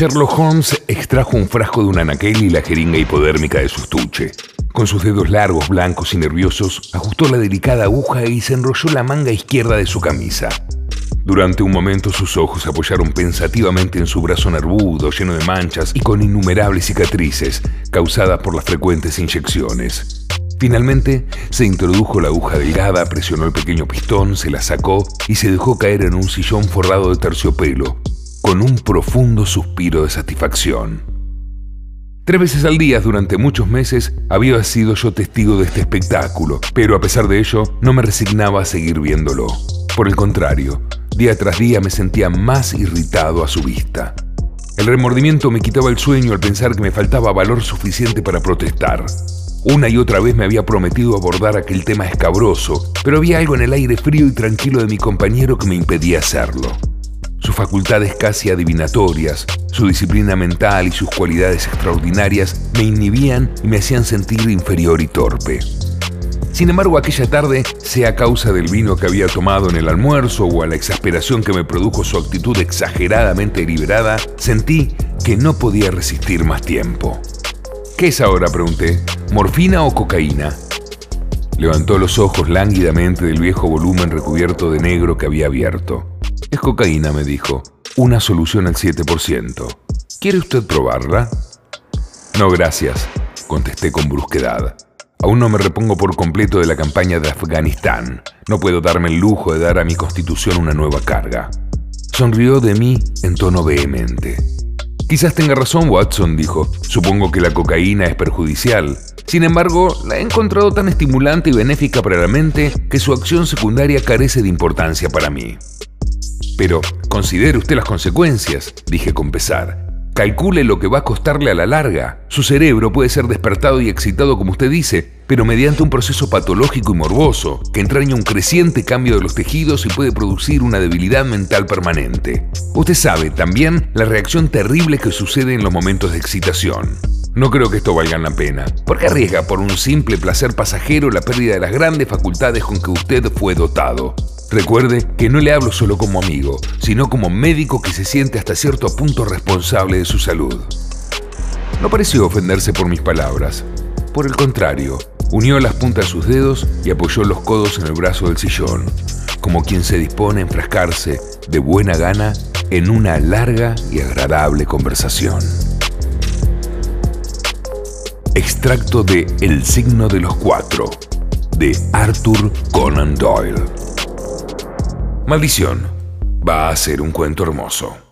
Sherlock Holmes extrajo un frasco de un anaquel y la jeringa hipodérmica de su estuche. Con sus dedos largos, blancos y nerviosos, ajustó la delicada aguja y se enrolló la manga izquierda de su camisa. Durante un momento sus ojos apoyaron pensativamente en su brazo nervudo, lleno de manchas y con innumerables cicatrices, causadas por las frecuentes inyecciones. Finalmente, se introdujo la aguja delgada, presionó el pequeño pistón, se la sacó y se dejó caer en un sillón forrado de terciopelo, con un profundo suspiro de satisfacción. Tres veces al día durante muchos meses había sido yo testigo de este espectáculo, pero a pesar de ello no me resignaba a seguir viéndolo. Por el contrario, día tras día me sentía más irritado a su vista. El remordimiento me quitaba el sueño al pensar que me faltaba valor suficiente para protestar. Una y otra vez me había prometido abordar aquel tema escabroso, pero había algo en el aire frío y tranquilo de mi compañero que me impedía hacerlo sus facultades casi adivinatorias, su disciplina mental y sus cualidades extraordinarias me inhibían y me hacían sentir inferior y torpe. Sin embargo, aquella tarde, sea a causa del vino que había tomado en el almuerzo o a la exasperación que me produjo su actitud exageradamente liberada, sentí que no podía resistir más tiempo. ¿Qué es ahora? pregunté. ¿Morfina o cocaína? Levantó los ojos lánguidamente del viejo volumen recubierto de negro que había abierto. Es cocaína, me dijo. Una solución al 7%. ¿Quiere usted probarla? No, gracias, contesté con brusquedad. Aún no me repongo por completo de la campaña de Afganistán. No puedo darme el lujo de dar a mi constitución una nueva carga. Sonrió de mí en tono vehemente. Quizás tenga razón, Watson, dijo. Supongo que la cocaína es perjudicial. Sin embargo, la he encontrado tan estimulante y benéfica para la mente que su acción secundaria carece de importancia para mí. Pero considere usted las consecuencias, dije con pesar. Calcule lo que va a costarle a la larga. Su cerebro puede ser despertado y excitado como usted dice, pero mediante un proceso patológico y morboso, que entraña un creciente cambio de los tejidos y puede producir una debilidad mental permanente. Usted sabe también la reacción terrible que sucede en los momentos de excitación. No creo que esto valga la pena. ¿Por qué arriesga por un simple placer pasajero la pérdida de las grandes facultades con que usted fue dotado? Recuerde que no le hablo solo como amigo, sino como médico que se siente hasta cierto punto responsable de su salud. No pareció ofenderse por mis palabras. Por el contrario, unió las puntas de sus dedos y apoyó los codos en el brazo del sillón, como quien se dispone a enfrascarse de buena gana en una larga y agradable conversación. Extracto de El signo de los cuatro, de Arthur Conan Doyle. Maldición. Va a ser un cuento hermoso.